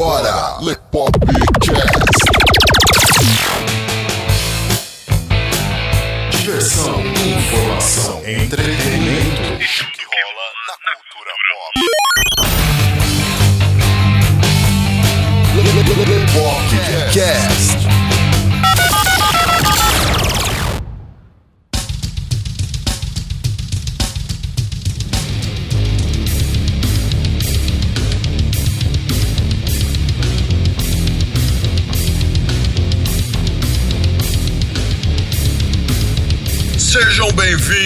agora, Lepopcast. Diversão, informação, entretenimento.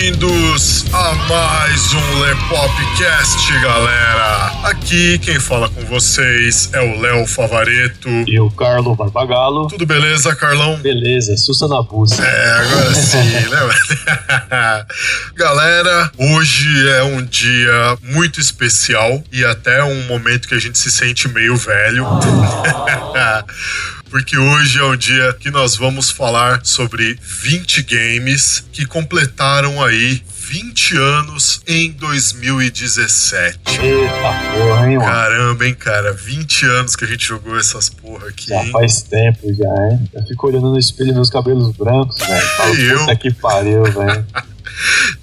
Bem-vindos a mais um Lepopcast, galera. Aqui quem fala com vocês é o Léo Favareto. E o Carlo Barbagalo. Tudo beleza, Carlão? Beleza, Sussa na Bussa. É, agora sim, né? Galera, hoje é um dia muito especial e até um momento que a gente se sente meio velho. Porque hoje é um dia que nós vamos falar sobre 20 games que completaram aí 20 anos em 2017. Eita porra, hein, mano? Caramba, hein, cara? 20 anos que a gente jogou essas porra aqui, Já hein? faz tempo já, hein? Eu fico olhando no espelho meus cabelos brancos, velho. Falo, eu? puta que pariu, velho.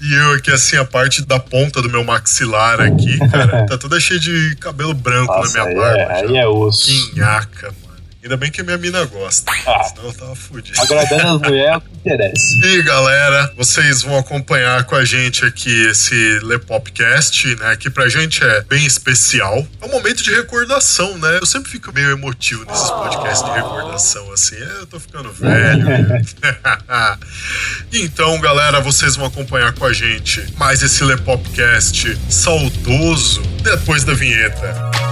E eu aqui, assim, a parte da ponta do meu maxilar aqui, cara, tá toda cheia de cabelo branco Nossa, na minha barba. é, já. aí é osso. Que nhaca, mano. Ainda bem que a minha mina gosta. Ah. Senão eu tava fudido. Agradando as mulheres é o que interessa. E galera, vocês vão acompanhar com a gente aqui esse Lepopcast, né? Que pra gente é bem especial. É um momento de recordação, né? Eu sempre fico meio emotivo nesses podcasts de recordação, assim. É, Eu tô ficando velho. então, galera, vocês vão acompanhar com a gente mais esse Lepopcast saudoso depois da vinheta.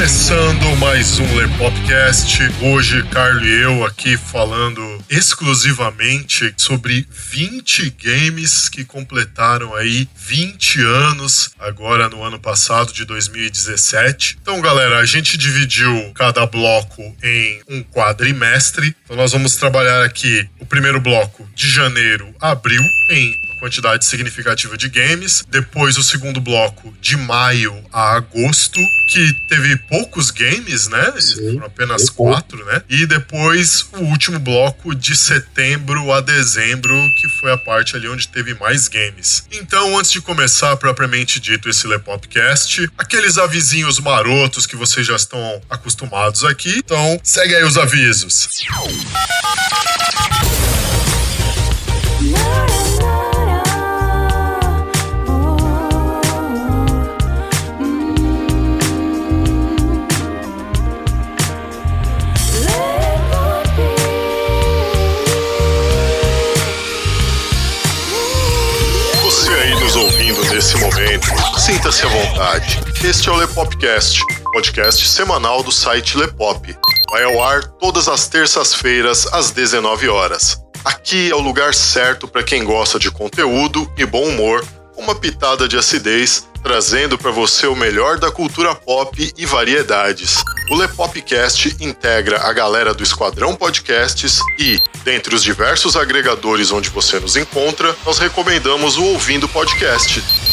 Começando mais um Lepopcast, hoje Carlos e eu aqui falando exclusivamente sobre 20 games que completaram aí 20 anos agora no ano passado de 2017. Então, galera, a gente dividiu cada bloco em um quadrimestre. Então, nós vamos trabalhar aqui o primeiro bloco de janeiro a abril em quantidade significativa de games. Depois o segundo bloco de maio a agosto, que teve poucos games, né? Sim, Foram apenas quatro, né? E depois o último bloco de setembro a dezembro, que foi a parte ali onde teve mais games. Então, antes de começar propriamente dito esse Lepopcast, aqueles avisinhos marotos que vocês já estão acostumados aqui. Então, segue aí os avisos. Você momento, sinta-se à vontade. Este é o Lepopcast, podcast semanal do site Lepop. Vai ao ar todas as terças-feiras às 19 horas. Aqui é o lugar certo para quem gosta de conteúdo e bom humor, uma pitada de acidez, trazendo para você o melhor da cultura pop e variedades. O Lepopcast integra a galera do Esquadrão Podcasts e, dentre os diversos agregadores onde você nos encontra, nós recomendamos o Ouvindo Podcast.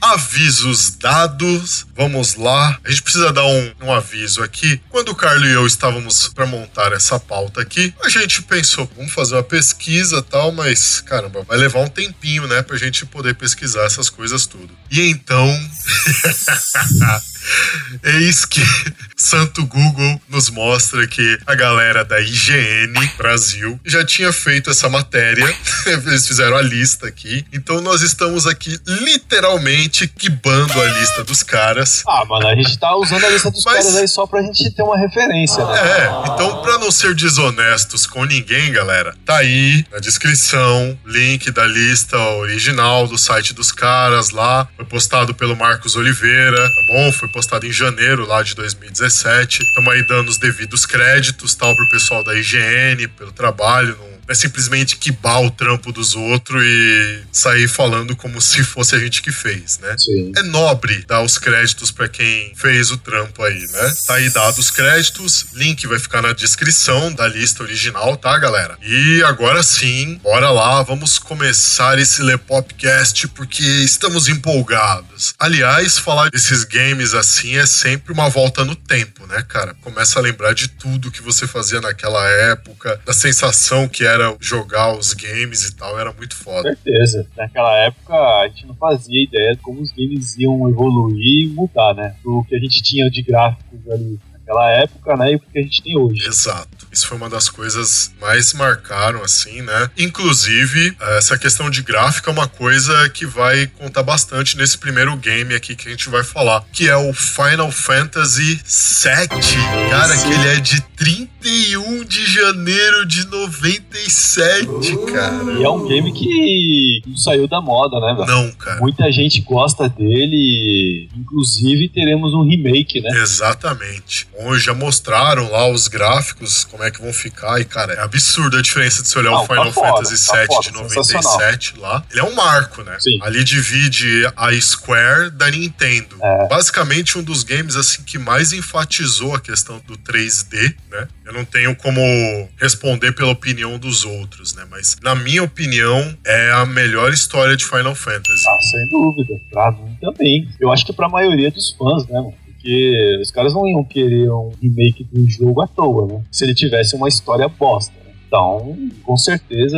Avisos dados, vamos lá. A gente precisa dar um, um aviso aqui. Quando o Carlos e eu estávamos para montar essa pauta aqui, a gente pensou, vamos fazer uma pesquisa tal, mas caramba, vai levar um tempinho, né, pra gente poder pesquisar essas coisas tudo. E então. Eis que Santo Google nos mostra que a galera da IGN Brasil já tinha feito essa matéria. Eles fizeram a lista aqui. Então nós estamos aqui literalmente quibando a lista dos caras. Ah, mano, a gente tá usando a lista dos Mas- caras aí só pra gente ter uma referência, né? É, então pra não ser desonestos com ninguém, galera, tá aí na descrição, link da lista original do site dos caras lá. Foi postado pelo Marcos Oliveira, tá bom? Foi postado em janeiro lá de 2017. Estamos aí dando os devidos créditos, tal, pro pessoal da IGN, pelo trabalho. Não é simplesmente quibar o trampo dos outros e sair falando como se fosse a gente que fez, né? Sim. é nobre dar os créditos pra quem fez o trampo aí, né? Tá aí dados os créditos, link vai ficar na descrição da lista original, tá, galera? E agora sim, bora lá, vamos começar esse Lepopcast porque estamos empolgados. Aliás, falar desses games assim é sempre uma volta no tempo, né, cara? Começa a lembrar de tudo que você fazia naquela época, da sensação que era jogar os games e tal, era muito foda. certeza. Naquela época a gente não fazia ideia de como os games iam evoluir e mudar, né? Do que a gente tinha de gráficos ali naquela época, né? E o que a gente tem hoje. Exato. Isso foi uma das coisas mais marcaram, assim, né? Inclusive, essa questão de gráfico é uma coisa que vai contar bastante nesse primeiro game aqui que a gente vai falar, que é o Final Fantasy VII. Cara, que ele é de 31 de janeiro de 97, cara. E é um game que não saiu da moda, né, velho? Não, cara. Muita gente gosta dele, inclusive teremos um remake, né? Exatamente. Bom, já mostraram lá os gráficos, como é que vão ficar. E, cara, é absurda a diferença de se olhar Não, o Final tá foda, Fantasy tá VII foda, de 97 lá. Ele é um marco, né? Sim. Ali divide a Square da Nintendo. É. Basicamente, um dos games assim que mais enfatizou a questão do 3D, né? Eu não tenho como responder pela opinião dos outros, né? Mas, na minha opinião, é a melhor história de Final Fantasy. Ah, sem dúvida. Pra mim também. Eu acho que pra maioria dos fãs, né, mano? Porque os caras não iam querer um remake do jogo à toa, né? Se ele tivesse uma história bosta. Então, com certeza,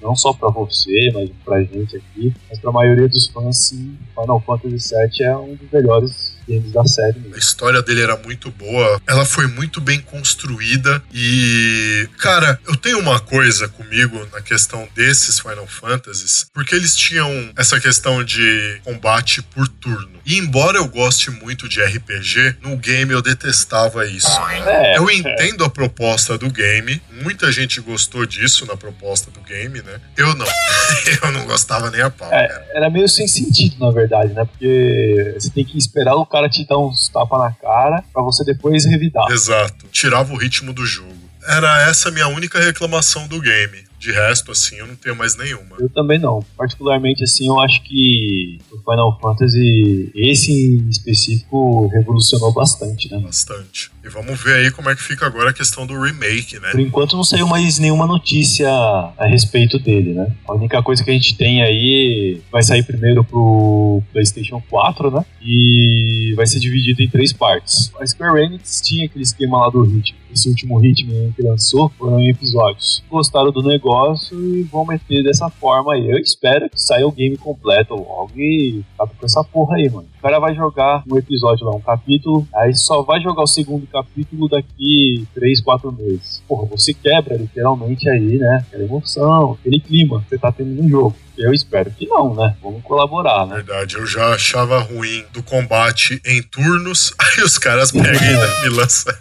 não só pra você, mas pra gente aqui, mas pra maioria dos fãs, sim, Final Fantasy VII é um dos melhores games da série A mesmo. história dele era muito boa, ela foi muito bem construída e, cara, eu tenho uma coisa comigo na questão desses Final Fantasies, porque eles tinham essa questão de combate por turno. E embora eu goste muito de RPG, no game eu detestava isso. É, Eu entendo a proposta do game, muita gente gostou disso na proposta do game, né? Eu não. eu não gostava nem a pau. É, era meio sem sentido, na verdade, né? Porque você tem que esperar o cara te dar uns tapas na cara pra você depois revidar. Exato. Tirava o ritmo do jogo. Era essa a minha única reclamação do game. De resto, assim, eu não tenho mais nenhuma. Eu também não. Particularmente, assim, eu acho que o Final Fantasy, esse em específico, revolucionou bastante, né? Bastante. E vamos ver aí como é que fica agora a questão do remake, né? Por enquanto não saiu mais nenhuma notícia a respeito dele, né? A única coisa que a gente tem aí vai sair primeiro pro PlayStation 4, né? E vai ser dividido em três partes. A Square Enix tinha aquele esquema lá do ritmo. Esse último ritmo que lançou foram em episódios. Gostaram do negócio e vão meter dessa forma aí. Eu espero que saia o game completo logo e acaba com essa porra aí, mano. O cara vai jogar um episódio lá, um capítulo, aí só vai jogar o segundo capítulo daqui 3, 4 meses. Porra, você quebra literalmente aí, né? Aquela emoção, aquele clima que você tá tendo no jogo. Eu espero que não, né? Vamos colaborar, né? Verdade, eu já achava ruim do combate em turnos, aí os caras pegam e me lançam.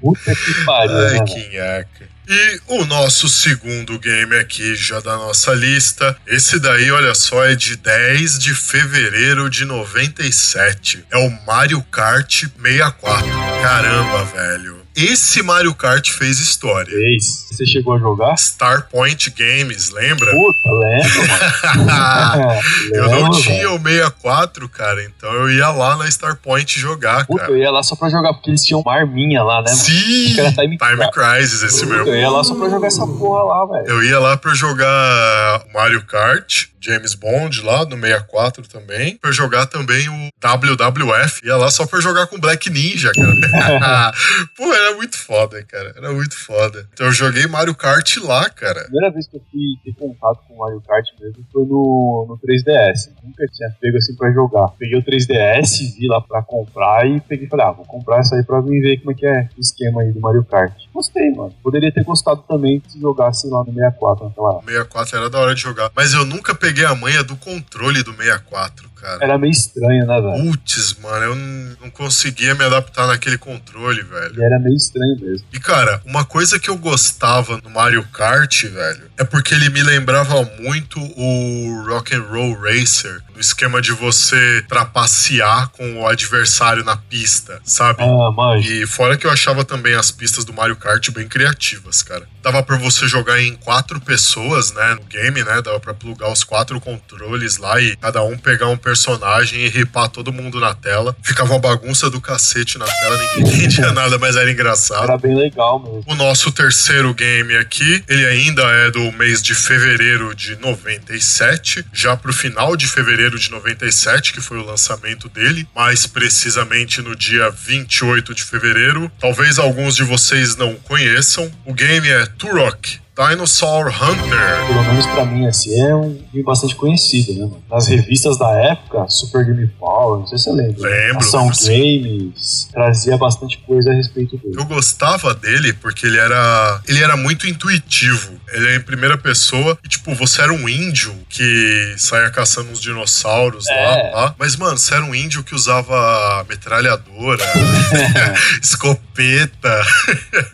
Puta que pariu, né? Ai, mano? que nhaca. E o nosso segundo game aqui, já da nossa lista. Esse daí, olha só, é de 10 de fevereiro de 97. É o Mario Kart 64. Caramba, velho. Esse Mario Kart fez história. Fez. Você chegou a jogar? Star Point Games, lembra? Puta, lembro, mano. eu não tinha o 64, cara, então eu ia lá na Star Point jogar, Puta, cara. eu ia lá só pra jogar, porque eles tinham uma arminha lá, né, mano? Sim! Era Time Time Crisis, esse Puta, mesmo. Eu ia lá só pra jogar essa porra lá, velho. Eu ia lá pra jogar Mario Kart, James Bond lá no 64 também, pra jogar também o WWF. Ia lá só pra jogar com Black Ninja, cara. Pô, era muito foda, cara. Era muito foda. Então eu joguei Mario Kart lá, cara. A primeira vez que eu fui ter contato com o Mario Kart mesmo foi no, no 3DS. Nunca tinha pego assim pra jogar. Peguei o 3DS, vi lá pra comprar e peguei e falei, ah, vou comprar essa aí pra vir ver como é que é o esquema aí do Mario Kart. Gostei, mano. Poderia ter gostado também se jogasse lá no 64 naquela época. O 64 era da hora de jogar. Mas eu nunca peguei a manha do controle do 64, cara. Era meio estranho, né, velho? Putz, mano, eu não conseguia me adaptar naquele controle, velho. Ele era meio estranho mesmo. E cara, uma coisa que eu gostava no Mario Kart, velho, é porque ele me lembrava muito o Rock and Roll Racer, no esquema de você trapacear com o adversário na pista, sabe? Ah, manjo. E fora que eu achava também as pistas do Mario Kart bem criativas, cara. Dava pra você jogar em quatro pessoas, né, no game, né? Dava pra plugar os quatro controles lá e cada um pegar um personagem e ripar todo mundo na tela. Ficava uma bagunça do cacete na tela, ninguém entendia nada, mas era engraçado. Era bem legal mesmo. O nosso terceiro game aqui, ele ainda é do mês de fevereiro de 97, já pro final de fevereiro de 97, que foi o lançamento dele, mais precisamente no dia 28 de fevereiro. Talvez alguns de vocês não conheçam. O game é Turok Dinosaur Hunter. Pelo menos pra mim, assim, é um game bastante conhecido, né, mano? Nas revistas da época, Super Game Power, não sei se você lembra. Lembro, Ação. Games, trazia bastante coisa a respeito dele. Eu gostava dele porque ele era, ele era muito intuitivo. Ele é em primeira pessoa e, tipo, você era um índio que saía caçando uns dinossauros É. lá, lá. Mas, mano, você era um índio que usava metralhadora, escopeta,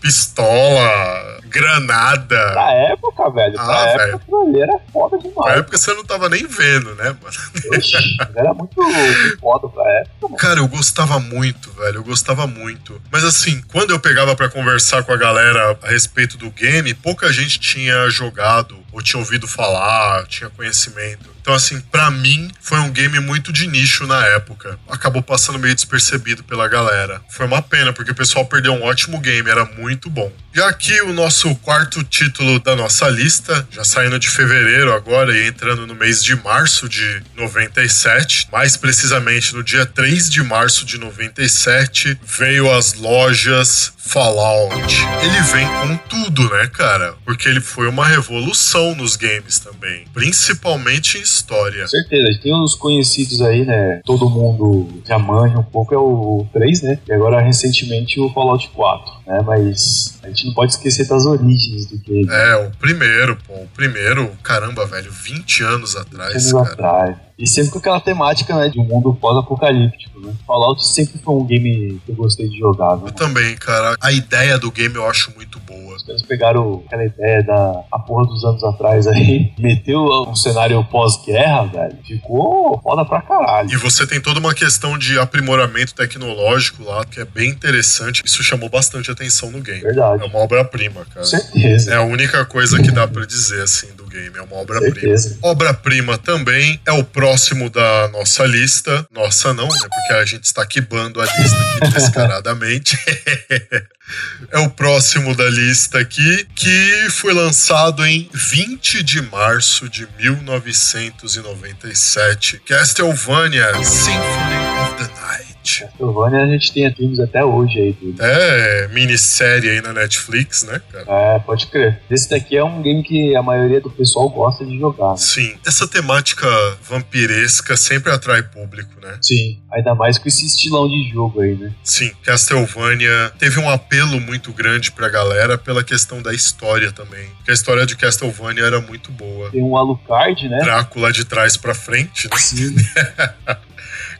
pistola, granada. Pra época, velho, Ah, época, velho. aquilo ali era foda Na demais. época você não tava nem vendo, né, mano? Oxi, era muito, muito foda pra época, mano. Cara, eu gostava muito, velho. Eu gostava muito. Mas assim, quando eu pegava pra conversar com a galera a respeito do game, pouca gente tinha jogado ou tinha ouvido falar, tinha conhecimento. Então, assim, pra mim, foi um game muito de nicho na época. Acabou passando meio despercebido pela galera. Foi uma pena, porque o pessoal perdeu um ótimo game, era muito bom. E aqui o nosso quarto título da nossa lista, já saindo de fevereiro agora e entrando no mês de março de 97, mais precisamente no dia 3 de março de 97, veio às lojas Fallout. Ele vem com tudo, né, cara? Porque ele foi uma revolução nos games também, principalmente em história. Com certeza, tem os conhecidos aí, né? Todo mundo já manja um pouco, é o 3, né? E agora, recentemente, o Fallout 4, né? Mas a gente não pode esquecer das origens do game. É, o primeiro, pô, o primeiro, caramba, velho, 20 anos atrás, anos cara. atrás. E sempre com aquela temática, né? De um mundo pós-apocalíptico, né? Fallout sempre foi um game que eu gostei de jogar, né? Eu também, cara. A ideia do game eu acho muito boa. Eles pegaram aquela ideia da a porra dos anos atrás aí, meteu um cenário pós-guerra, velho. Ficou foda pra caralho. E você tem toda uma questão de aprimoramento tecnológico lá, que é bem interessante. Isso chamou bastante atenção no game. Verdade. É uma obra-prima, cara. Certeza. É a única coisa que dá pra dizer, assim, do game. É uma obra-prima. Obra-prima também é o próximo da nossa lista. Nossa, não, né? Porque a gente está quebrando a lista aqui descaradamente. é o próximo da lista aqui, que foi lançado em 20 de março de 1997. Castlevania Symphony of the Night. Castlevania a gente tem filmes até hoje aí dele. É minissérie aí na Netflix, né, cara? É, pode crer. Esse daqui é um game que a maioria do pessoal gosta de jogar. né? Sim, essa temática vampiresca sempre atrai público, né? Sim. Ainda mais com esse estilão de jogo aí, né? Sim, Castlevania teve um apelo muito grande pra galera pela questão da história também. Porque a história de Castlevania era muito boa. Tem um Alucard, né? Drácula de trás pra frente, né? Sim.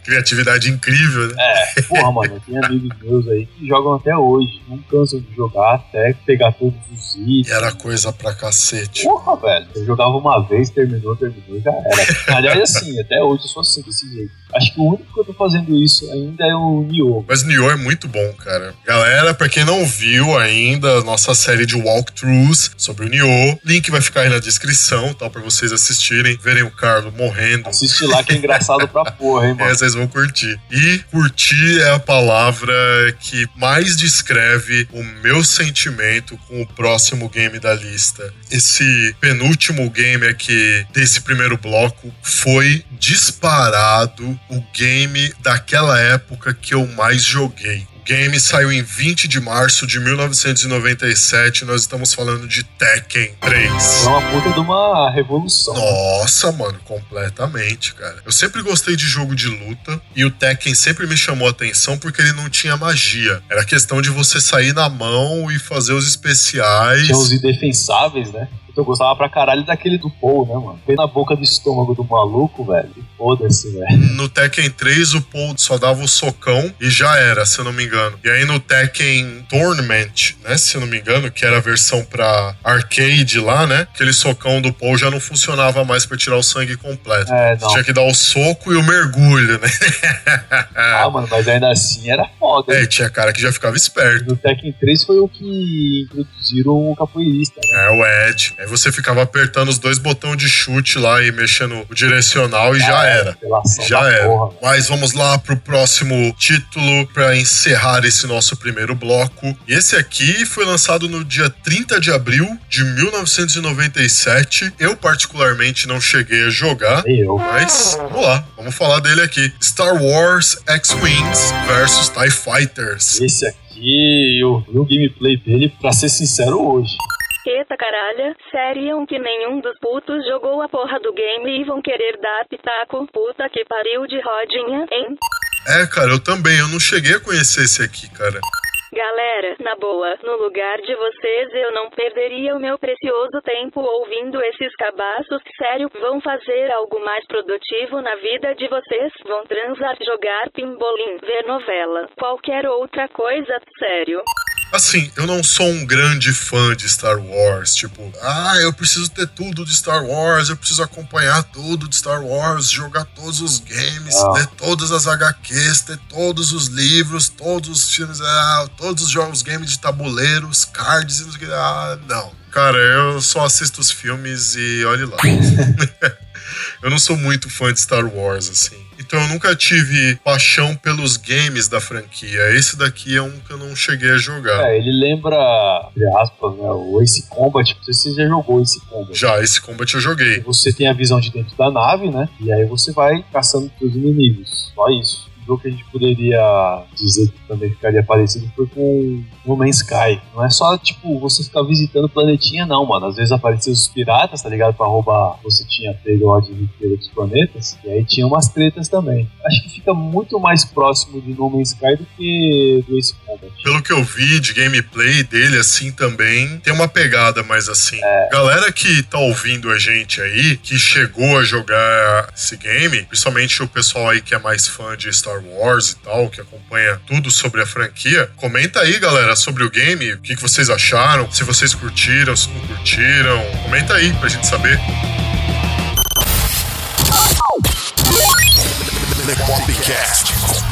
criatividade incrível, né? É, porra, mano, tem amigos meus aí que jogam até hoje. Não cansam de jogar até pegar todos os itens. Era coisa pra cacete. Porra, velho. Eu jogava uma vez, terminou, terminou, já era. Aliás, assim, até hoje eu sou assim, desse jeito. Acho que o único que eu tô fazendo isso ainda é o Nioh. Mas Nioh é muito bom, cara. Galera, pra quem não viu ainda a nossa série de walkthroughs sobre o Nioh, link vai ficar aí na descrição, tal, pra vocês assistirem, verem o Carlos morrendo. Assiste lá que é engraçado pra porra, hein, É, mano. vocês vão curtir. E curtir é a palavra que mais descreve o meu sentimento com o próximo game da lista. Esse penúltimo game aqui desse primeiro bloco foi disparado o game daquela época que eu mais joguei. O game saiu em 20 de março de 1997. Nós estamos falando de Tekken 3. É uma puta de uma revolução. Nossa, mano, completamente, cara. Eu sempre gostei de jogo de luta e o Tekken sempre me chamou a atenção porque ele não tinha magia. Era questão de você sair na mão e fazer os especiais. Tinha os indefensáveis, né? Eu gostava pra caralho daquele do Paul, né, mano? Foi na boca do estômago do maluco, velho. Foda-se, velho. No Tekken 3, o Paul só dava o socão e já era, se eu não me engano. E aí no Tekken Tournament, né, se eu não me engano, que era a versão pra arcade lá, né? Aquele socão do Paul já não funcionava mais pra tirar o sangue completo. É, não. tinha que dar o soco e o mergulho, né? Ah, mano, mas ainda assim era foda. É, tinha cara que já ficava esperto. No Tekken 3 foi o que introduziram o capoeirista, né? É, o Ed. Aí você ficava apertando os dois botões de chute lá e mexendo o direcional e já era. Já era. porra. Mas vamos lá pro próximo título para encerrar esse nosso primeiro bloco. E esse aqui foi lançado no dia 30 de abril de 1997. Eu particularmente não cheguei a jogar. Eu. Mas vamos lá, vamos falar dele aqui. Star Wars X-Wings versus TIE Fighters. Esse aqui, eu vi o gameplay dele, pra ser sincero, hoje. Eita caralho, sério que nenhum dos putos jogou a porra do game e vão querer dar pitaco? Puta que pariu de rodinha, hein? É, cara, eu também. Eu não cheguei a conhecer esse aqui, cara. Galera, na boa, no lugar de vocês eu não perderia o meu precioso tempo ouvindo esses cabaços. Sério, vão fazer algo mais produtivo na vida de vocês? Vão transar, jogar pimbolim, ver novela, qualquer outra coisa, sério. Assim, eu não sou um grande fã de Star Wars. Tipo, ah, eu preciso ter tudo de Star Wars, eu preciso acompanhar tudo de Star Wars, jogar todos os games, Ah. ler todas as HQs, ter todos os livros, todos os filmes, ah, todos os jogos, games de tabuleiros, cards e não sei o que. Ah, não. Cara, eu só assisto os filmes e olhe lá. eu não sou muito fã de Star Wars, assim. Então eu nunca tive paixão pelos games da franquia. Esse daqui é um que eu não cheguei a jogar. É, ele lembra, entre aspas, né, o Ace Combat. Não sei se você já jogou Ace Combat. Já, esse combat eu joguei. Você tem a visão de dentro da nave, né? E aí você vai caçando seus inimigos. Só isso. O jogo que a gente poderia dizer que também ficaria parecido foi com No Man's Sky. Não é só, tipo, você ficar visitando o planetinha, não, mano. Às vezes apareciam os piratas, tá ligado? Pra roubar. Você tinha pego a riqueza dos planetas. E aí tinha umas tretas também. Acho que fica muito mais próximo de No Man's Sky do que do Ace Combat. Pelo que eu vi de gameplay dele, assim também, tem uma pegada mais assim. É. Galera que tá ouvindo a gente aí, que chegou a jogar esse game, principalmente o pessoal aí que é mais fã de Star Wars e tal, que acompanha tudo sobre a franquia, comenta aí, galera, sobre o game, o que, vocês acharam, se vocês curtiram, se não curtiram. Comenta aí pra gente saber.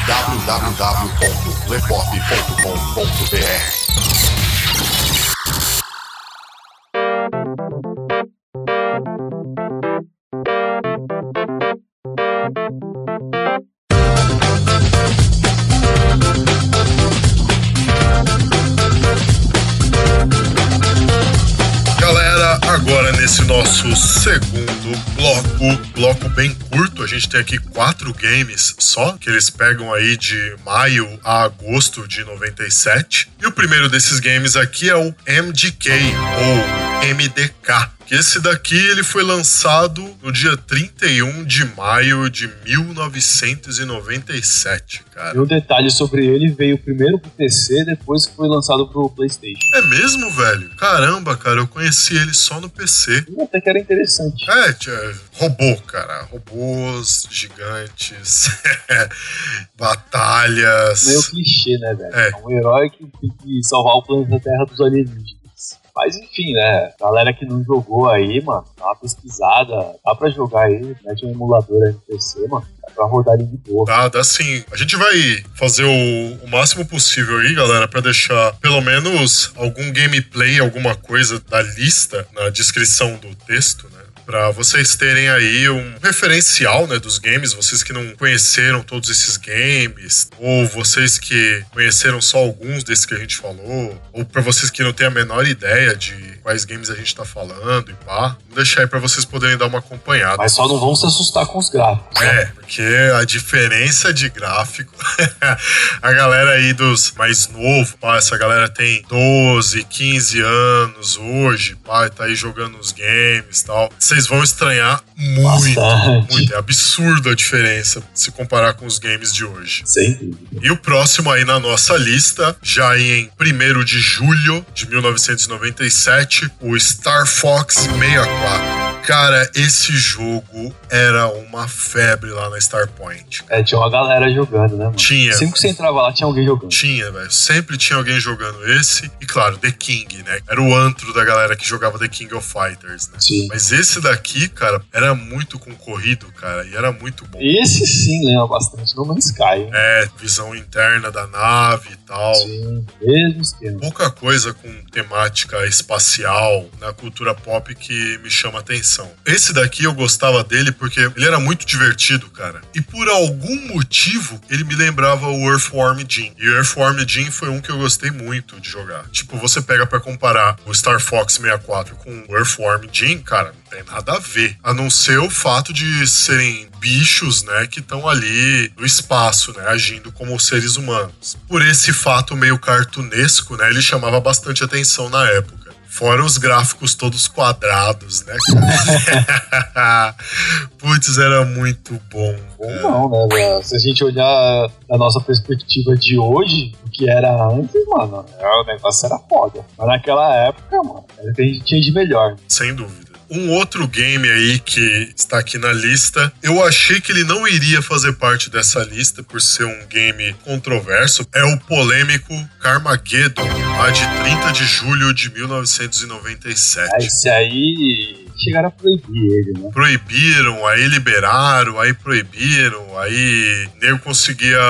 Www.lepop.com.br nosso segundo bloco, bloco bem curto, a gente tem aqui quatro games só, que eles pegam aí de maio a agosto de 97. E o primeiro desses games aqui é o MGK, ou MDK. Que esse daqui ele foi lançado no dia 31 de maio de 1997, cara. E um detalhe sobre ele, veio primeiro pro PC, depois foi lançado pro Playstation. É mesmo, velho? Caramba, cara, eu conheci ele só no PC. Até que era interessante. É, robô, cara. Robôs gigantes, batalhas. Meio clichê, né, velho? É. É um herói que tem que salvar o planeta Terra dos alienígenas. Mas enfim, né? Galera que não jogou aí, mano, dá uma pesquisada. Dá pra jogar aí, mete um emulador aí no PC, mano. Dá pra rodar ele de boa. Dá, dá sim. A gente vai fazer o, o máximo possível aí, galera, pra deixar pelo menos algum gameplay, alguma coisa da lista na descrição do texto, né? Pra vocês terem aí um referencial, né, dos games, vocês que não conheceram todos esses games, ou vocês que conheceram só alguns desses que a gente falou, ou pra vocês que não têm a menor ideia de quais games a gente tá falando e pá, vou deixar aí pra vocês poderem dar uma acompanhada. Mas só não vão se assustar com os gráficos. né? É, porque a diferença de gráfico, a galera aí dos mais novos, pá, essa galera tem 12, 15 anos hoje, pá, tá aí jogando os games e tal. Vocês vão estranhar muito, Bastante. muito. É absurdo a diferença se comparar com os games de hoje. Dúvida. E o próximo aí na nossa lista, já em 1 de julho de 1997, o Star Fox 64. Cara, esse jogo era uma febre lá na Starpoint. É, tinha uma galera jogando, né, mano? Tinha. Sempre que você entrava lá, tinha alguém jogando. Tinha, velho. Sempre tinha alguém jogando esse. E claro, The King, né? Era o antro da galera que jogava The King of Fighters, né? Sim. Mas esse daqui, cara, era muito concorrido, cara. E era muito bom. Esse sim lembra bastante No Man's Sky, hein? É, visão interna da nave e tal. Sim, mesmo esquema. Pouca coisa com temática espacial na cultura pop que me chama atenção. Esse daqui eu gostava dele porque ele era muito divertido, cara. E por algum motivo ele me lembrava o Earthworm Jim. E o Earthworm Jim foi um que eu gostei muito de jogar. Tipo, você pega pra comparar o Star Fox 64 com o Earthworm Jim, cara, não tem nada a ver. A não ser o fato de serem bichos, né, que estão ali no espaço, né, agindo como seres humanos. Por esse fato meio cartunesco, né, ele chamava bastante atenção na época. Fora os gráficos todos quadrados, né, cara? Putz, era muito bom. Cara. não, né, velho? Se a gente olhar da nossa perspectiva de hoje, o que era antes, mano, é, o negócio era foda. Mas naquela época, mano, era o que a gente tinha de melhor. Sem dúvida. Um outro game aí que está aqui na lista, eu achei que ele não iria fazer parte dessa lista por ser um game controverso, é o polêmico Carmageddon, lá de 30 de julho de 1997. Aí, esse aí chegaram a proibir ele, né? Proibiram, aí liberaram, aí proibiram, aí nego conseguia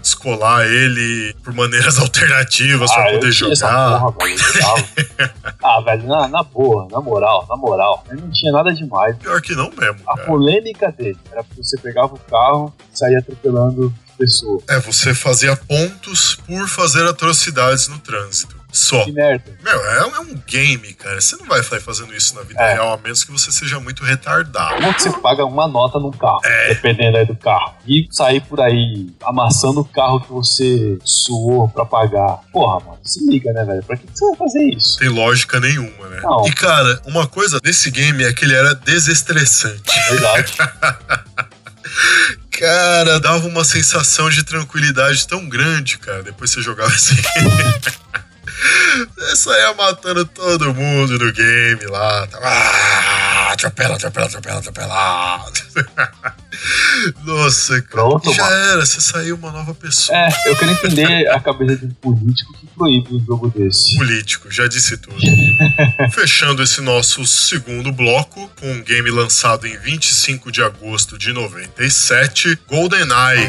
descolar ele por maneiras alternativas ah, pra poder jogar. porra, velho, ah, velho, na, na boa, na moral, na moral. Aí não tinha nada demais. Pior que não mesmo, A cara. polêmica dele era que você pegava o carro e saía atropelando pessoas. É, você fazia pontos por fazer atrocidades no trânsito. Só. Que merda. Meu, é, é um game, cara. Você não vai sair fazendo isso na vida É. real, a menos que você seja muito retardado. Como que você paga uma nota num carro, dependendo aí do carro, e sair por aí amassando o carro que você suou pra pagar? Porra, mano, se liga, né, velho? Pra que que você vai fazer isso? Tem lógica nenhuma, né? Não. E, cara, uma coisa desse game é que ele era desestressante. Verdade. Cara, dava uma sensação de tranquilidade tão grande, cara, depois você jogava esse game. Você saía matando todo mundo no game lá. Ah, atropela, atropela, atropela, atropela. Nossa, cara. Pronto, já mano. era, você saiu uma nova pessoa. É, eu quero entender a cabeça de um político que proíbe um jogo desse. político, já disse tudo. Fechando esse nosso segundo bloco com um game lançado em 25 de agosto de 97, GoldenEye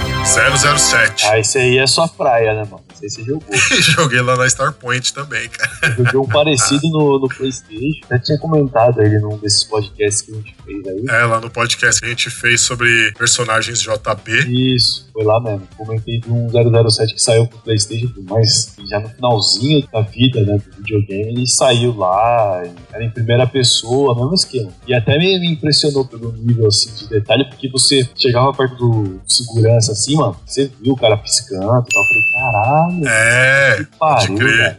007. Ah, esse aí é sua praia, né, mano? Você jogou. Joguei lá na Starpoint também, cara. Eu joguei um parecido no, no Playstation. Já tinha comentado ele num desses podcasts que a gente fez aí. É, lá no podcast que a gente fez sobre personagens JB. Isso, foi lá mesmo. Comentei de um 007 que saiu pro PlayStation, mas já no finalzinho da vida né, do videogame, ele saiu lá, era em primeira pessoa, mesmo esquema. E até me, me impressionou pelo nível assim, de detalhe, porque você chegava perto do segurança assim, mano, você viu o cara piscando e tal. Eu falei, caralho. É, que pariu.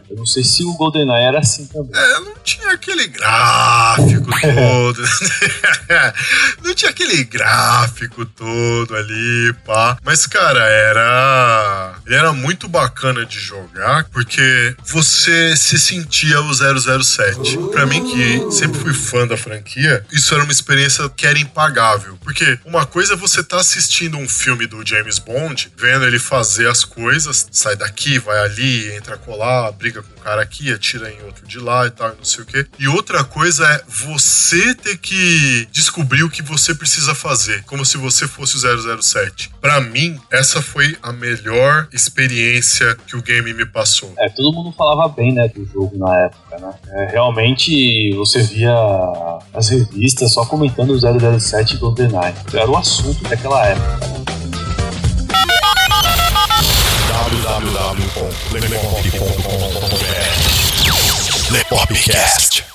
Eu não sei se o GoldenEye era assim também. É, não tinha aquele gráfico todo. não tinha aquele gráfico todo ali, pá. Mas, cara, era. Ele era muito bacana de jogar porque você se sentia o 007. Pra mim, que sempre fui fã da franquia, isso era uma experiência que era impagável. Porque uma coisa é você tá assistindo um filme do James Bond, vendo ele fazer as coisas, sai daqui, vai ali, entra colar, briga com um cara aqui, atira em outro de lá e tal, não sei o quê. E outra coisa é você ter que descobrir o que você precisa fazer, como se você fosse o 007. Pra mim, essa foi a melhor experiência que o game me passou. É, todo mundo falava bem, né, do jogo na época, né? É, realmente, você via as revistas só comentando o 007 e GoldenEye. Era o assunto daquela época. né? www.lepop.com.br Lepopcast.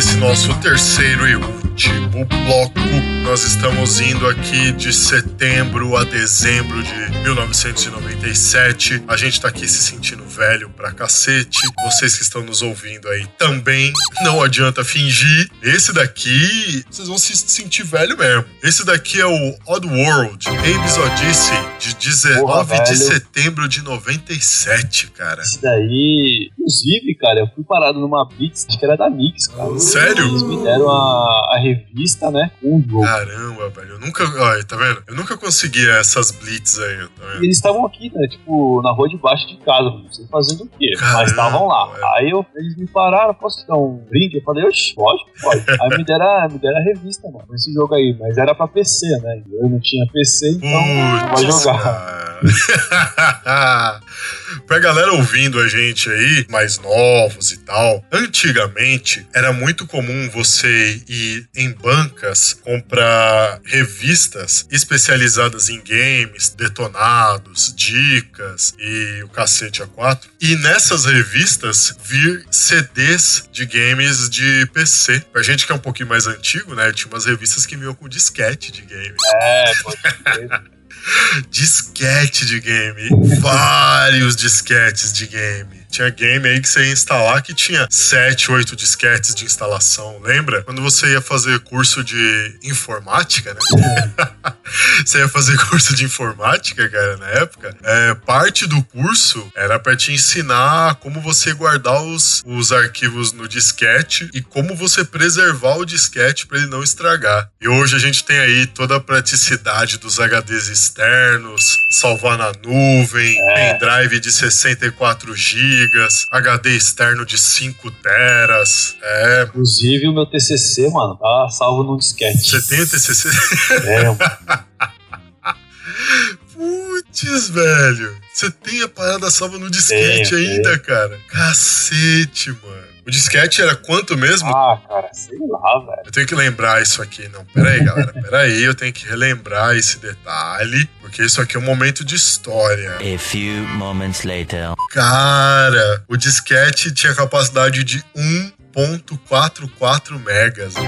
Nesse nosso terceiro e último bloco, nós estamos indo aqui de setembro a dezembro de 1997. A gente tá aqui se sentindo velho pra cacete. Vocês que estão nos ouvindo aí também, não adianta fingir. Esse daqui, vocês vão se sentir velho mesmo. Esse daqui é o Odd World, Abe's Odyssey, de 19 Porra, de setembro de 97, cara. Esse daí, inclusive, cara, eu fui parado numa Blitz, acho que era da Mix, cara. Sério? Eles me deram a, a revista, né, com o jogo. Caramba, velho. Eu nunca. Olha, tá vendo? Eu nunca conseguia essas blitz aí, tá eles estavam aqui, né? Tipo, na rua de baixo de casa, não sei fazendo o quê. Caramba, mas estavam lá. velho. Aí eu, eles me pararam, posso dar um brinde? Eu falei, oxe, pode, pode. aí me deram, me deram a revista, mano, esse jogo aí. Mas era pra PC, né? Eu não tinha PC, então não vai Putz, jogar. cara. pra galera ouvindo a gente aí, mais novos e tal, antigamente era muito comum você ir em bancas comprar revistas especializadas em games, detonados, dicas e o cacete A4. E nessas revistas vir CDs de games de PC. Pra gente que é um pouquinho mais antigo, né? Tinha umas revistas que vinham com disquete de game É, pode crer. disquete de game. Vários disquetes de game. Tinha game aí que você ia instalar que tinha 7, 8 disquetes de instalação. Lembra? Quando você ia fazer curso de informática, né? você ia fazer curso de informática, cara, na época. É, parte do curso era pra te ensinar como você guardar os, os arquivos no disquete e como você preservar o disquete pra ele não estragar. E hoje a gente tem aí toda a praticidade dos HDs externos, salvar na nuvem, pendrive de 64 GB, HD externo de 5 teras. É, Inclusive, o meu TCC, mano, tá salvo num disquete. você tem o TCC? É, mano. Putz, velho. Você tem a parada salva no disquete Tenho, ainda, cara. Cacete, mano. O disquete era quanto mesmo? Ah, cara, sei lá, velho. Eu tenho que lembrar isso aqui. Não, pera aí, galera. Pera aí, eu tenho que relembrar esse detalhe. Porque isso aqui é um momento de história. A few moments later. Cara, o disquete tinha capacidade de 1.44 megas.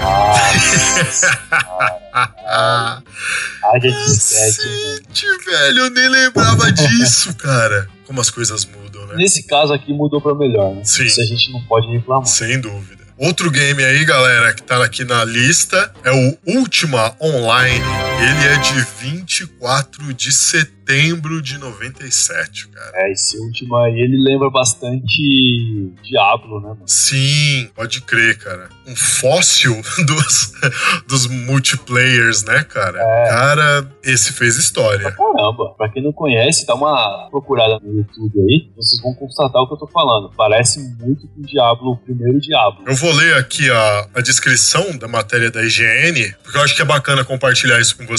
Cacete, velho, eu nem lembrava disso, cara. Como as coisas mudam, né? Nesse caso aqui mudou pra melhor, né? Sim. Isso a gente não pode reclamar. Sem dúvida. Outro game aí, galera, que tá aqui na lista é o Ultima Online. Ele é de 24 de setembro de 97, cara. É, esse último aí, ele lembra bastante Diablo, né, mano? Sim, pode crer, cara. Um fóssil dos, dos multiplayers, né, cara? É. Cara, esse fez história. Caramba, pra quem não conhece, dá uma procurada no YouTube aí, vocês vão constatar o que eu tô falando. Parece muito com o Diablo, o primeiro Diablo. Eu vou ler aqui a, a descrição da matéria da IGN, porque eu acho que é bacana compartilhar isso com vocês.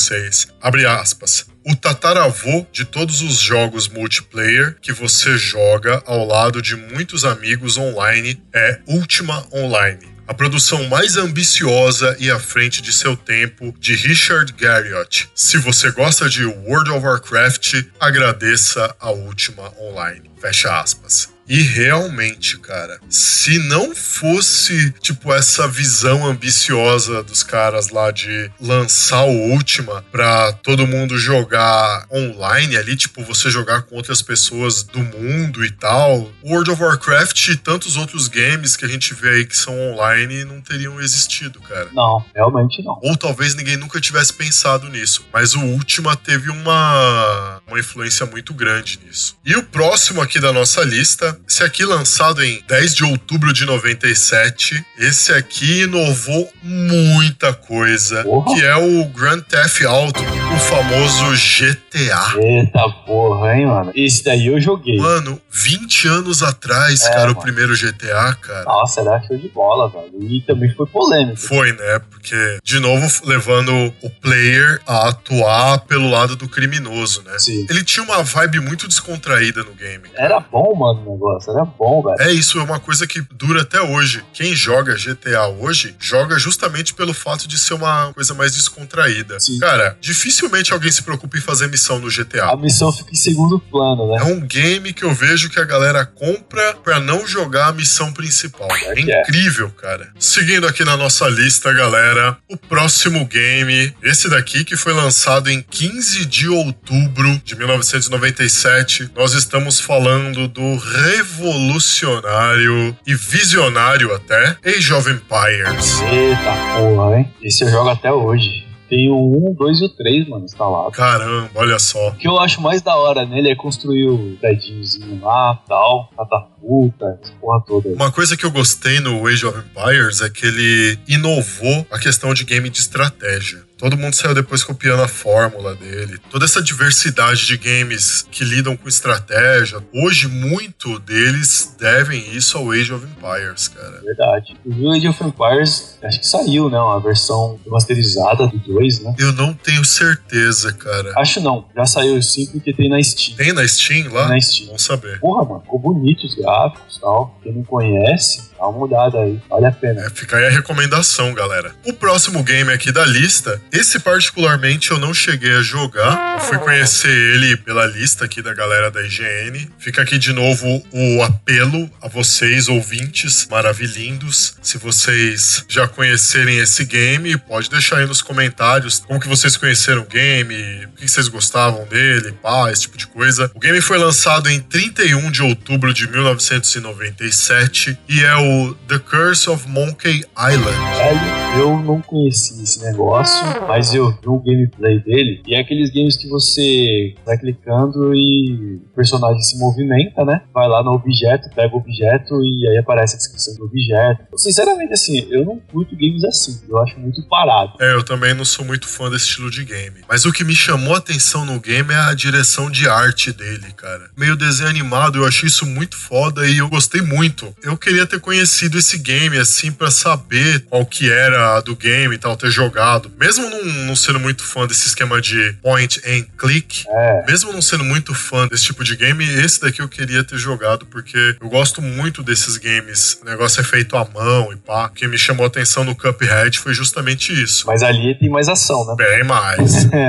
Abre aspas. O tataravô de todos os jogos multiplayer que você joga ao lado de muitos amigos online é Ultima Online. A produção mais ambiciosa e à frente de seu tempo de Richard Garriott. Se você gosta de World of Warcraft, agradeça a última online. Fecha aspas. E realmente, cara, se não fosse, tipo, essa visão ambiciosa dos caras lá de lançar o Ultima pra todo mundo jogar online ali, tipo, você jogar com outras pessoas do mundo e tal, World of Warcraft e tantos outros games que a gente vê aí que são online não teriam existido, cara. Não, realmente não. Ou talvez ninguém nunca tivesse pensado nisso. Mas o Ultima teve uma, uma influência muito grande nisso. E o próximo aqui da nossa lista, esse aqui lançado em 10 de outubro de 97, esse aqui inovou muita coisa, Porra. que é o Grand Theft Auto, o famoso GTA. Eita porra, hein, mano. Esse daí eu joguei. Mano, 20 anos atrás, É, cara, o mano. primeiro GTA, cara. Nossa, era show de bola, velho. E também foi polêmico. Foi, né? Porque, de novo, levando o player a atuar pelo lado do criminoso, né? Sim. Ele tinha uma vibe muito descontraída no game. Era bom, mano, o negócio. Era bom, velho. É isso, é uma coisa que dura até hoje. Quem joga GTA hoje, joga justamente pelo fato de ser uma coisa mais descontraída. Sim. Cara, dificilmente alguém se preocupa em fazer missão no A GTA. missão fica em segundo plano, É né? um game que eu vejo que a galera compra pra não jogar a missão principal. É É é. incrível, cara. Seguindo aqui na nossa lista, galera, o próximo game, esse daqui que foi lançado em 15 de outubro de 1997, nós estamos falando do revolucionário e visionário até Age of Empires. Eita porra, hein? Esse eu jogo até hoje. Tem o 1, 2 e o 3, mano, instalado. Caramba, olha só. O que eu acho mais da hora nele é construir o predinhozinho lá, tal, catapulta, essa porra toda. aí. Uma coisa que eu gostei no Age of Empires é que ele inovou a questão de game de estratégia. Todo mundo saiu depois copiando a fórmula dele. Toda essa diversidade de games que lidam com estratégia, hoje muito deles devem isso ao Age of Empires, cara. Verdade. O Age of Empires, acho que saiu, né? Uma versão remasterizada do 2, né? Eu não tenho certeza, cara. Acho não, já saiu sim porque tem na Steam. Tem na Steam lá? Tem na Steam. Bom saber. Porra, mano, ficou bonito os gráficos e tal. Quem não conhece, dá uma olhada aí, vale a pena. É, fica aí a recomendação, galera. O próximo game aqui da lista, esse particularmente eu não cheguei a jogar. Eu fui conhecer ele pela lista aqui da galera da IGN. Fica aqui de novo o apelo a vocês, ouvintes maravilhindos. Se vocês já conhecerem esse game, pode deixar aí nos comentários como que vocês conheceram o game, o que vocês gostavam dele, pá, esse tipo de coisa. O game foi lançado em 31 de outubro de 1997 e é o The Curse of Monkey Island. Eu não conheci esse negócio, mas eu vi o gameplay dele. E é aqueles games que você vai clicando e o personagem se movimenta, né? Vai lá no objeto, pega o objeto e aí aparece a descrição do objeto. Sinceramente, assim, eu não curto games assim. Eu acho muito parado. É, eu também não sou muito fã desse estilo de game. Mas o que me chamou a atenção no game é a direção de arte dele, cara. Meio desenho animado, eu achei isso muito foda e eu gostei muito. Eu queria ter conhecido esse game, assim, pra saber qual que era do game e tal, ter jogado. Mesmo não, não sendo muito fã desse esquema de point and click, É. mesmo não sendo muito fã desse tipo de game, esse daqui eu queria ter jogado, porque eu gosto muito desses games. O negócio é feito à mão e pá. O que me chamou a atenção no Cuphead foi justamente isso. Mas ali tem mais ação, né? Bem mais. Bem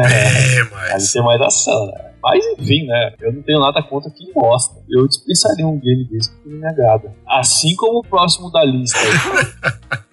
Ali mais. tem mais ação, né? Mas enfim, né? Eu não tenho nada contra quem gosta. Eu dispensaria um game desse porque me agrada. Assim como o próximo da lista.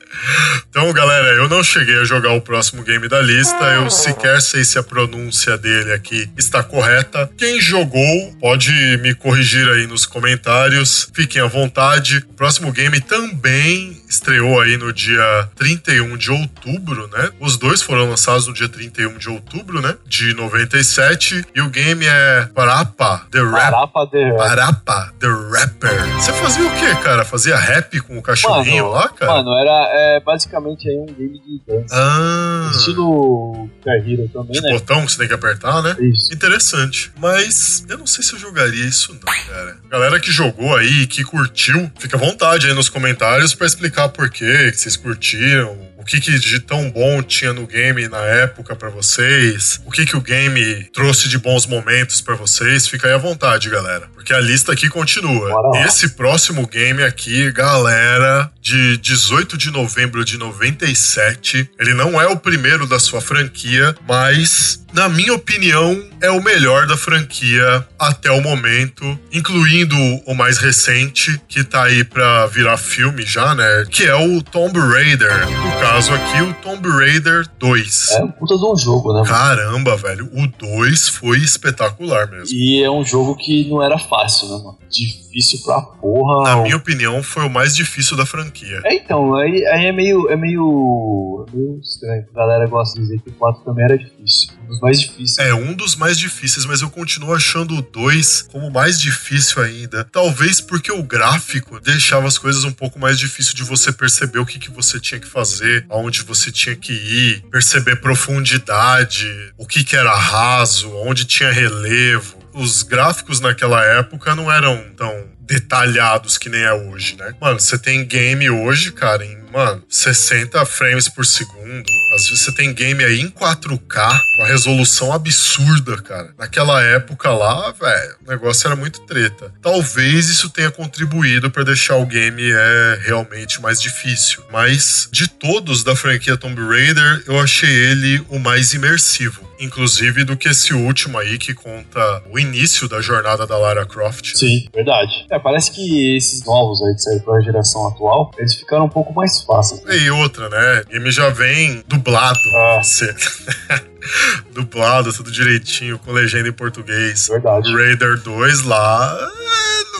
Então, galera, eu não cheguei a jogar o próximo game da lista. Eu sequer sei se a pronúncia dele aqui está correta. Quem jogou pode me corrigir aí nos comentários. Fiquem à vontade. O próximo game também estreou aí no dia 31 de outubro, né? Os dois foram lançados no dia 31 de outubro, né? De 97. E o game é Parapa The Rap. Parapa de... Parapa The Rapper. Você fazia o quê, cara? Fazia rap com o cachorrinho Mano, lá, cara? Mano, era é, basicamente aí um game de dança. Ah. Estilo Hero também, de né? botão que você tem que apertar, né? Isso. Interessante. Mas eu não sei se eu jogaria isso, não, cara. Galera que jogou aí, que curtiu, fica à vontade aí nos comentários pra explicar por quê, que vocês curtiram, o o que, que de tão bom tinha no game na época pra vocês, o que, que o game trouxe de bons momentos pra vocês, fica aí à vontade, galera. Porque a lista aqui continua. Esse próximo game aqui, galera, de 18 de novembro de 97, ele não é o primeiro da sua franquia, mas, na minha opinião, é o melhor da franquia até o momento, incluindo o mais recente, que tá aí pra virar filme já, né? Que é o Tomb Raider. No caso aqui, o Tomb Raider 2. É um puta de um jogo, né? Caramba, velho, o 2 foi espetacular mesmo. E é um jogo que não era fácil, né, mano? Difícil pra porra. Na minha opinião, foi o mais difícil da franquia. É, então, aí, aí é meio. É meio. é meio estranho. A galera gosta de dizer que o 4 também era difícil. Dos mais difíceis. É um dos mais difíceis, mas eu continuo achando o 2 como mais difícil ainda. Talvez porque o gráfico deixava as coisas um pouco mais difícil de você perceber o que, que você tinha que fazer, aonde você tinha que ir, perceber profundidade, o que, que era raso, onde tinha relevo. Os gráficos naquela época não eram tão detalhados que nem é hoje, né? Mano, você tem game hoje, cara, em, mano, 60 frames por segundo. Às vezes você tem game aí em 4K, com a resolução absurda, cara. Naquela época lá, velho, o negócio era muito treta. Talvez isso tenha contribuído pra deixar o game é realmente mais difícil. Mas de todos da franquia Tomb Raider, eu achei ele o mais imersivo. Inclusive do que esse último aí que conta o início da jornada da Lara Croft. Sim, verdade. É, parece que esses novos aí que saíram pra geração atual, eles ficaram um pouco mais fáceis. né? E outra, né? O game já vem dublado. Ah. Você. dublado, tudo direitinho, com legenda em português. Verdade. Raider 2 lá.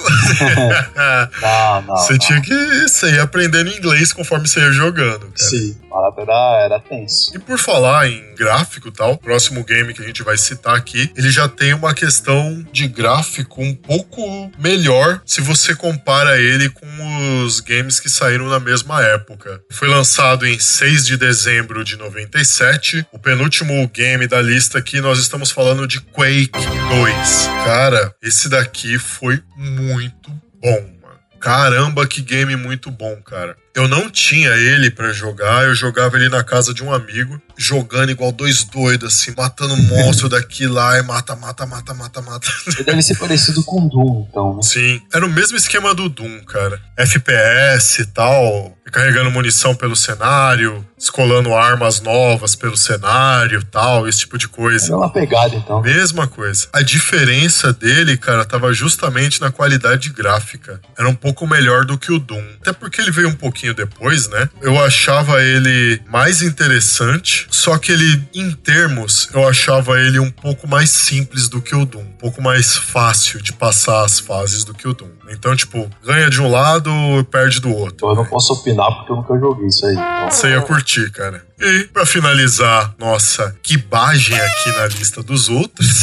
não- Não. Você não. tinha que você ia aprendendo inglês conforme você ia jogando, cara. Sim, era, era tenso. E por falar em gráfico e tal, o próximo game que a gente vai citar aqui, ele já tem uma questão de gráfico um pouco melhor se você compara ele com os games que saíram na mesma época. Foi lançado em 6 de dezembro de 97. O penúltimo game da lista aqui, nós estamos falando de Quake 2. Cara, esse daqui foi muito bom, mano. Caramba, que game muito bom, cara. Eu não tinha ele pra jogar, eu jogava ele na casa de um amigo, jogando igual dois doidos, assim, matando monstro daqui lá, e mata, mata, mata, mata, mata. Ele deve ser parecido com Doom, então, né? Sim, era o mesmo esquema do Doom, cara. FPS e tal, carregando munição pelo cenário, escolando armas novas pelo cenário tal, esse tipo de É coisa. uma pegada, então. Mesma coisa. A diferença dele, cara, tava justamente na qualidade gráfica. Era um pouco melhor do que o Doom. Até porque ele veio um pouquinho depois, né? Eu achava ele mais interessante, só que ele, em termos, eu achava ele um pouco mais simples do que o Doom. Um pouco mais fácil de passar as fases do que o Doom. Então, tipo, ganha de um lado e perde do outro. Eu não posso opinar porque eu nunca joguei isso aí. Então, Você ia curtir, cara. E pra finalizar nossa quibagem aqui na lista dos outros,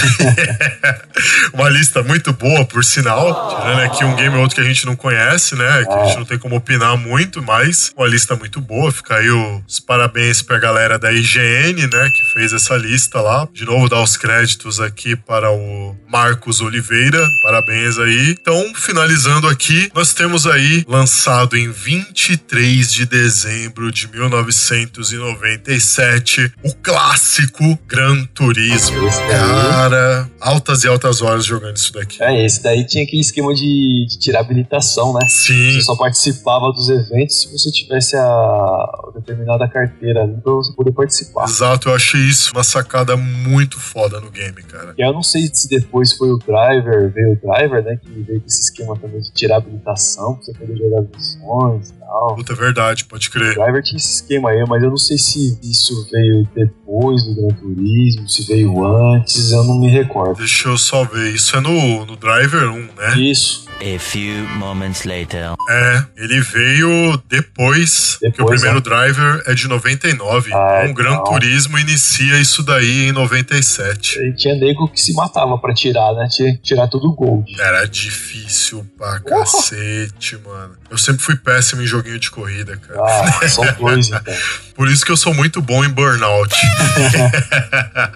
uma lista muito boa, por sinal, tirando aqui um game ou outro que a gente não conhece, né? Que a gente não tem como opinar muito, mas uma lista muito boa. Fica aí os parabéns pra galera da IGN, né? Que fez essa lista lá. De novo, dar os créditos aqui para o Marcos Oliveira. Parabéns aí. Então, finalizando aqui, nós temos aí lançado em 23 de dezembro de 1997 o clássico Gran Turismo. Cara, altas e altas horas jogando isso daqui. É, esse daí tinha aquele esquema de, de tirar habilitação, né? Sim, Você só participava dos eventos se você tivesse a determinada carteira ali pra você poder participar. exato. Eu achei isso uma sacada muito foda no game, cara. E eu não sei se depois foi o driver, veio o driver, né? Que veio com esse esquema também de tirar habilitação pra você poder jogar missões e tal. Puta, é verdade, pode O crer. driver tinha esse esquema aí, mas eu não sei se isso veio depois do Gran Turismo, se veio antes, eu não me recordo. Deixa eu só ver. Isso é no, no Driver 1, né? Isso. A few moments later. É, ele veio depois, que o Depois, primeiro né? Driver é de 99. Ah, então o Gran então. Turismo inicia isso daí em 97. E tinha nego que se matava pra tirar, né? Tinha que tirar tudo gold. Era difícil pra cacete, mano. Eu sempre fui péssimo em joguinho de corrida, cara. Ah, são dois então. Por isso que eu sou muito bom em Burnout.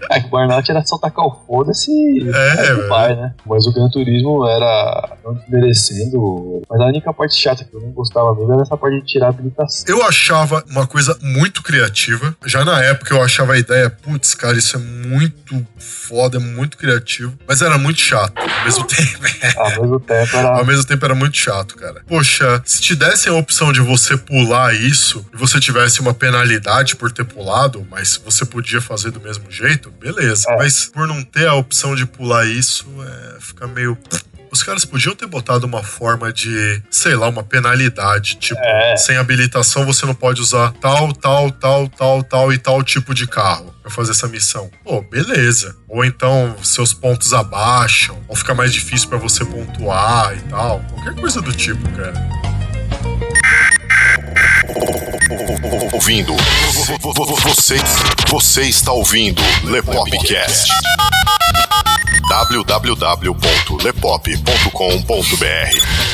É que o Burnout era só tacar o foda-se É, aí velho. vai, né? Mas o Gran Turismo era, desmerecendo, mas a única parte chata que eu não gostava mesmo era essa parte de tirar a habilitação. Eu achava uma coisa muito criativa. Já na época eu achava a ideia, putz, cara, isso é muito foda, é muito criativo. Mas era muito chato ao mesmo tempo. Ao mesmo tempo era. Ao mesmo tempo era muito chato, cara. Poxa, se te dessem a opção de você pular isso e você tivesse uma penalidade por ter pulado, mas você podia fazer do mesmo jeito, beleza. É. Mas por não ter a opção de pular isso, é, fica meio. Os caras podiam ter botado uma forma de, sei lá, uma penalidade. Tipo, É. sem habilitação você não pode usar tal, tal, tal, tal, tal e tal tipo de carro pra fazer essa missão. Pô, beleza. Ou então seus pontos abaixam, ou fica mais difícil pra você pontuar e tal. Qualquer coisa do tipo, cara. Ouvindo. Vo- vo- vo- Você, você está ouvindo Lepopcast. www.lepop.com.br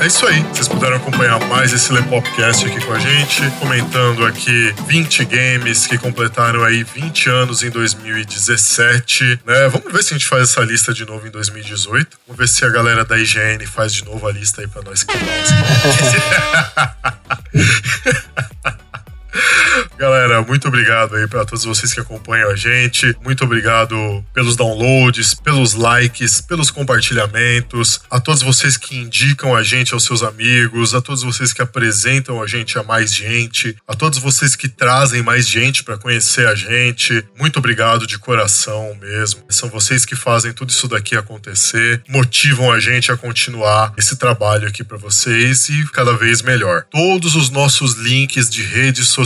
é isso aí. Vocês puderam acompanhar mais esse Lepopcast aqui com a gente, comentando aqui 20 games que completaram aí 20 anos em 2017, né? Vamos ver se a gente faz essa lista de novo em 2018. Vamos ver se a galera da IGN faz de novo a lista aí pra nós os Galera, muito obrigado aí para todos vocês que acompanham a gente. Muito obrigado pelos downloads, pelos likes, pelos compartilhamentos, a todos vocês que indicam a gente aos seus amigos, a todos vocês que apresentam a gente a mais gente, a todos vocês que trazem mais gente para conhecer a gente. Muito obrigado de coração mesmo. São vocês que fazem tudo isso daqui acontecer, motivam a gente a continuar esse trabalho aqui para vocês e cada vez melhor. Todos os nossos links de redes sociais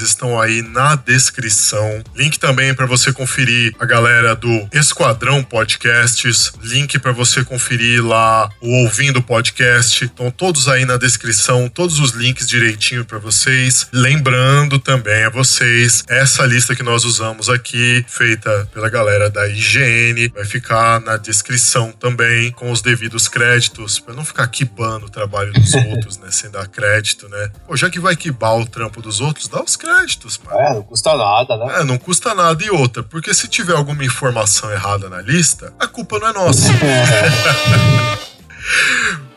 estão aí na descrição. Link também para você conferir a galera do Esquadrão Podcasts, link para você conferir lá o Ouvindo Podcast. Estão todos aí na descrição, todos os links direitinho para vocês. Lembrando também a vocês, essa lista que nós usamos aqui, feita pela galera da IGN, vai ficar na descrição também com os devidos créditos, para não ficar quibando o trabalho dos outros, né, sem dar crédito, né? Pô, já que vai quibar o trampo dos outros, dá os créditos, mano. É, não custa nada, né? É, não custa nada. E outra, porque se tiver alguma informação errada na lista, a culpa não é nossa.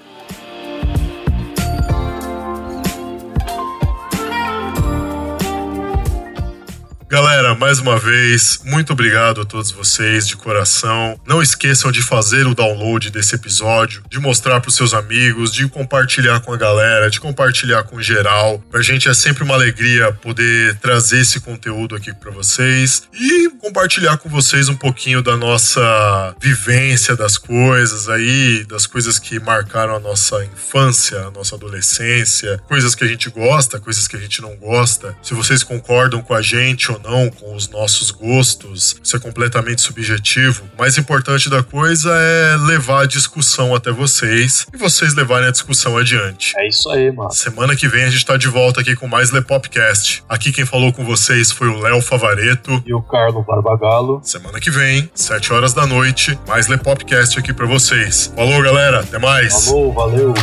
Galera, mais uma vez, muito obrigado a todos vocês de coração. Não esqueçam de fazer o download desse episódio, de mostrar para os seus amigos, de compartilhar com a galera, de compartilhar com geral. Pra gente é sempre uma alegria poder trazer esse conteúdo aqui para vocês e compartilhar com vocês um pouquinho da nossa vivência das coisas aí, das coisas que marcaram a nossa infância, a nossa adolescência, coisas que a gente gosta, coisas que a gente não gosta. Se vocês concordam com a gente ou não, com os nossos gostos, isso é completamente subjetivo. O mais importante da coisa é levar a discussão até vocês e vocês levarem a discussão adiante. É isso aí, mano. Semana que vem a gente tá de volta aqui com mais Lepopcast. Aqui quem falou com vocês foi o Léo Favareto. E o Carlos Barbagalo. Semana que vem, 7 horas da noite, mais Lepopcast aqui pra vocês. Falou, galera. Até mais. Falou, valeu.